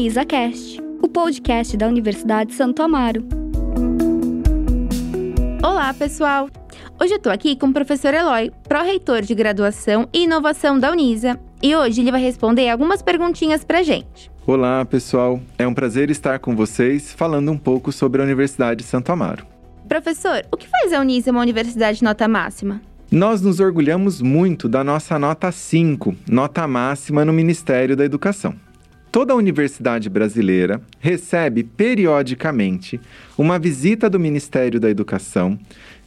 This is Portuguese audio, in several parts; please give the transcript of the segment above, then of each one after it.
UnisaCast, o podcast da Universidade Santo Amaro. Olá, pessoal! Hoje eu tô aqui com o professor Eloy, pró-reitor de graduação e inovação da Unisa, e hoje ele vai responder algumas perguntinhas pra gente. Olá, pessoal! É um prazer estar com vocês falando um pouco sobre a Universidade de Santo Amaro. Professor, o que faz a Unisa uma universidade nota máxima? Nós nos orgulhamos muito da nossa nota 5, nota máxima no Ministério da Educação. Toda universidade brasileira recebe periodicamente uma visita do Ministério da Educação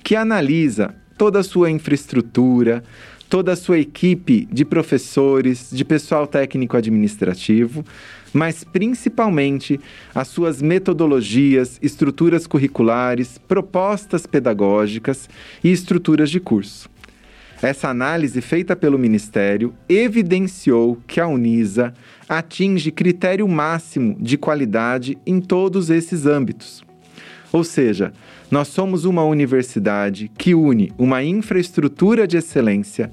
que analisa toda a sua infraestrutura, toda a sua equipe de professores, de pessoal técnico administrativo, mas principalmente as suas metodologias, estruturas curriculares, propostas pedagógicas e estruturas de curso. Essa análise feita pelo Ministério evidenciou que a Unisa atinge critério máximo de qualidade em todos esses âmbitos. Ou seja, nós somos uma universidade que une uma infraestrutura de excelência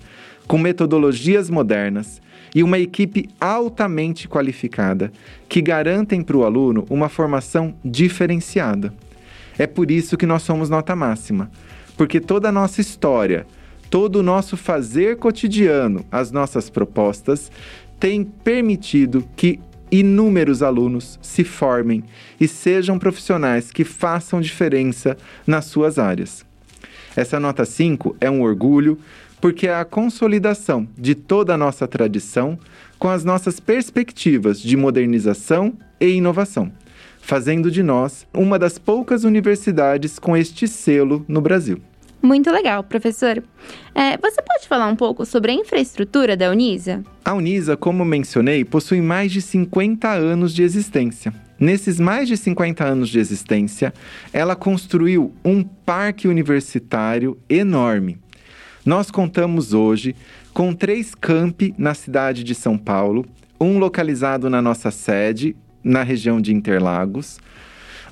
com metodologias modernas e uma equipe altamente qualificada que garantem para o aluno uma formação diferenciada. É por isso que nós somos nota máxima, porque toda a nossa história, todo o nosso fazer cotidiano, as nossas propostas, tem permitido que inúmeros alunos se formem e sejam profissionais que façam diferença nas suas áreas. Essa nota 5 é um orgulho porque é a consolidação de toda a nossa tradição com as nossas perspectivas de modernização e inovação, fazendo de nós uma das poucas universidades com este selo no Brasil. Muito legal, professor. É, você pode falar um pouco sobre a infraestrutura da Unisa? A Unisa, como mencionei, possui mais de 50 anos de existência. Nesses mais de 50 anos de existência, ela construiu um parque universitário enorme. Nós contamos hoje com três campi na cidade de São Paulo, um localizado na nossa sede, na região de Interlagos,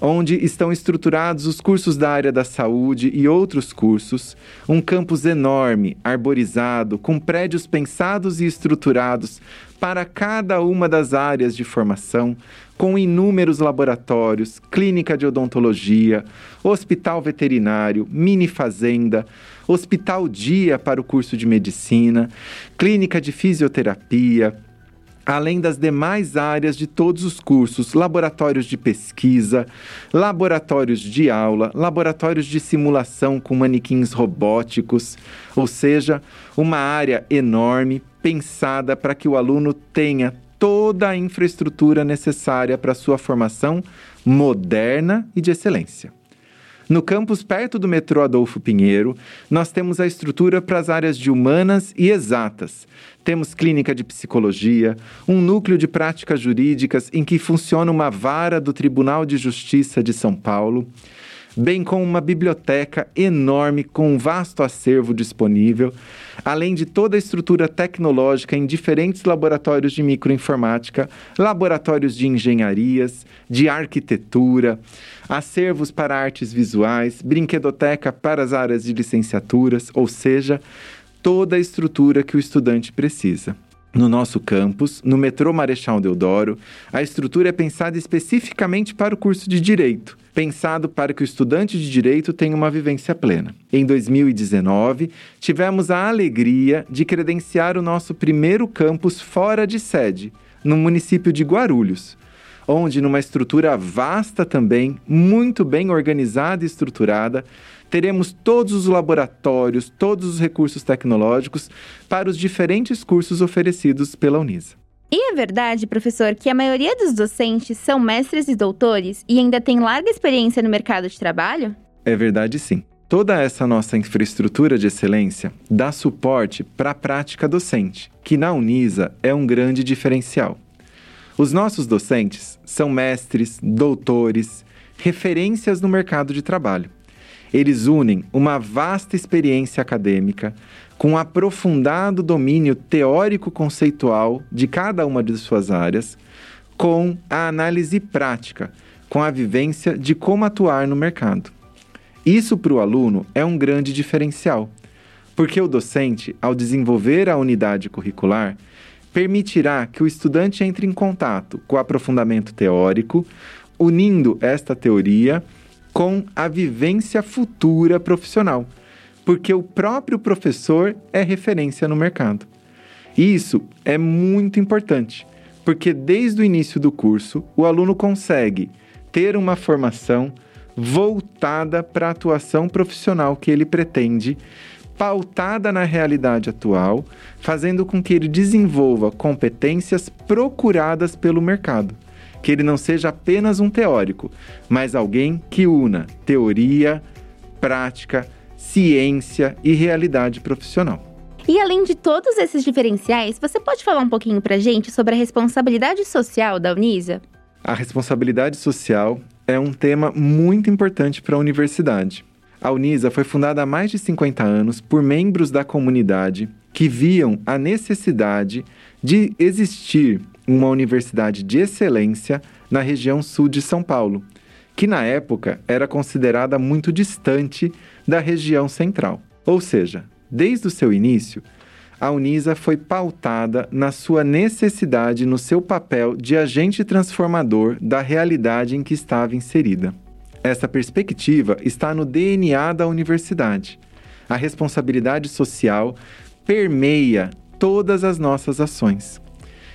onde estão estruturados os cursos da área da saúde e outros cursos, um campus enorme, arborizado, com prédios pensados e estruturados para cada uma das áreas de formação, com inúmeros laboratórios, clínica de odontologia, hospital veterinário, mini fazenda, hospital dia para o curso de medicina, clínica de fisioterapia, além das demais áreas de todos os cursos, laboratórios de pesquisa, laboratórios de aula, laboratórios de simulação com manequins robóticos, ou seja, uma área enorme pensada para que o aluno tenha toda a infraestrutura necessária para sua formação moderna e de excelência. No campus perto do metrô Adolfo Pinheiro, nós temos a estrutura para as áreas de humanas e exatas. Temos clínica de psicologia, um núcleo de práticas jurídicas em que funciona uma vara do Tribunal de Justiça de São Paulo bem como uma biblioteca enorme com um vasto acervo disponível, além de toda a estrutura tecnológica em diferentes laboratórios de microinformática, laboratórios de engenharias, de arquitetura, acervos para artes visuais, brinquedoteca para as áreas de licenciaturas, ou seja, toda a estrutura que o estudante precisa. No nosso campus, no metrô Marechal Deodoro, a estrutura é pensada especificamente para o curso de Direito pensado para que o estudante de direito tenha uma vivência plena. Em 2019, tivemos a alegria de credenciar o nosso primeiro campus fora de sede, no município de Guarulhos, onde, numa estrutura vasta também, muito bem organizada e estruturada, teremos todos os laboratórios, todos os recursos tecnológicos para os diferentes cursos oferecidos pela Unisa. E é verdade, professor, que a maioria dos docentes são mestres e doutores e ainda tem larga experiência no mercado de trabalho? É verdade, sim. Toda essa nossa infraestrutura de excelência dá suporte para a prática docente, que na Unisa é um grande diferencial. Os nossos docentes são mestres, doutores, referências no mercado de trabalho. Eles unem uma vasta experiência acadêmica com um aprofundado domínio teórico-conceitual de cada uma de suas áreas, com a análise prática, com a vivência de como atuar no mercado. Isso para o aluno é um grande diferencial, porque o docente, ao desenvolver a unidade curricular, permitirá que o estudante entre em contato com o aprofundamento teórico, unindo esta teoria com a vivência futura profissional, porque o próprio professor é referência no mercado. Isso é muito importante, porque desde o início do curso o aluno consegue ter uma formação voltada para a atuação profissional que ele pretende, pautada na realidade atual, fazendo com que ele desenvolva competências procuradas pelo mercado. Que ele não seja apenas um teórico, mas alguém que una teoria, prática, ciência e realidade profissional. E além de todos esses diferenciais, você pode falar um pouquinho para gente sobre a responsabilidade social da Unisa? A responsabilidade social é um tema muito importante para a universidade. A Unisa foi fundada há mais de 50 anos por membros da comunidade que viam a necessidade de existir uma universidade de excelência na região sul de São Paulo, que na época era considerada muito distante da região central. Ou seja, desde o seu início, a Unisa foi pautada na sua necessidade no seu papel de agente transformador da realidade em que estava inserida. Essa perspectiva está no DNA da universidade. A responsabilidade social permeia todas as nossas ações.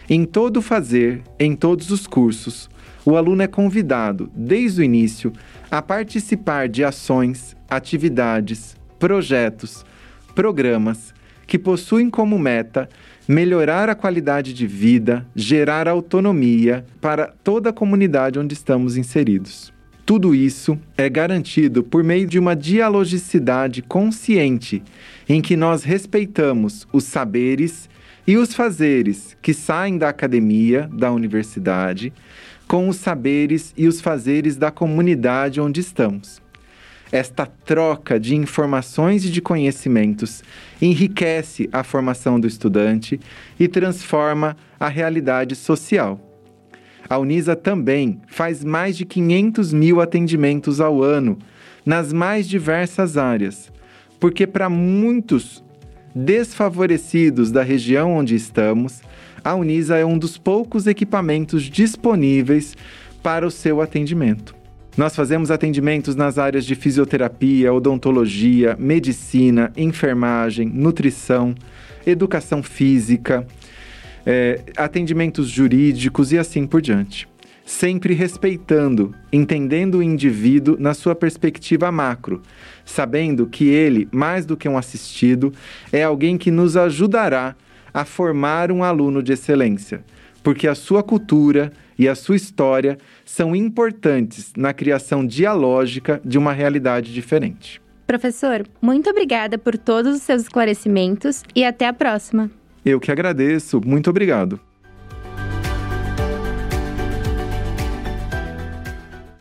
Em todo fazer, em todos os cursos, o aluno é convidado, desde o início, a participar de ações, atividades, projetos, programas que possuem como meta melhorar a qualidade de vida, gerar autonomia para toda a comunidade onde estamos inseridos. Tudo isso é garantido por meio de uma dialogicidade consciente, em que nós respeitamos os saberes e os fazeres que saem da academia, da universidade, com os saberes e os fazeres da comunidade onde estamos. Esta troca de informações e de conhecimentos enriquece a formação do estudante e transforma a realidade social. A Unisa também faz mais de 500 mil atendimentos ao ano nas mais diversas áreas, porque para muitos desfavorecidos da região onde estamos, a Unisa é um dos poucos equipamentos disponíveis para o seu atendimento. Nós fazemos atendimentos nas áreas de fisioterapia, odontologia, medicina, enfermagem, nutrição, educação física, é, atendimentos jurídicos e assim por diante. Sempre respeitando, entendendo o indivíduo na sua perspectiva macro, sabendo que ele, mais do que um assistido, é alguém que nos ajudará a formar um aluno de excelência, porque a sua cultura e a sua história são importantes na criação dialógica de uma realidade diferente. Professor, muito obrigada por todos os seus esclarecimentos e até a próxima. Eu que agradeço. Muito obrigado.